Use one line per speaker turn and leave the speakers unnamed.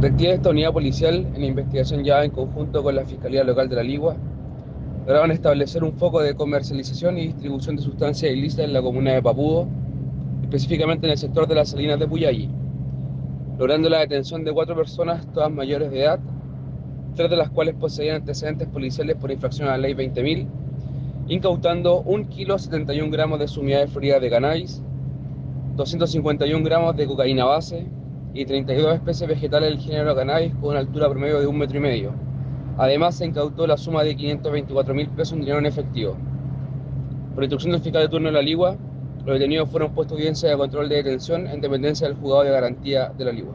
Detectives de esta unidad policial, en investigación ya en conjunto con la Fiscalía Local de la Ligua, lograron establecer un foco de comercialización y distribución de sustancias ilícitas en la comuna de Papudo, específicamente en el sector de las Salinas de Puyalli, logrando la detención de cuatro personas, todas mayores de edad, tres de las cuales poseían antecedentes policiales por infracción a la ley 20.000, incautando 1 kilo 71 gramos de sumidades floridas de cannabis, 251 gramos de cocaína base y 32 especies vegetales del género cannabis con una altura promedio de un metro y medio. Además, se incautó la suma de 524 mil pesos en dinero en efectivo. Por instrucción del fiscal de turno de la Ligua, los detenidos fueron puestos en audiencia de control de detención en dependencia del juzgado de garantía de la Ligua.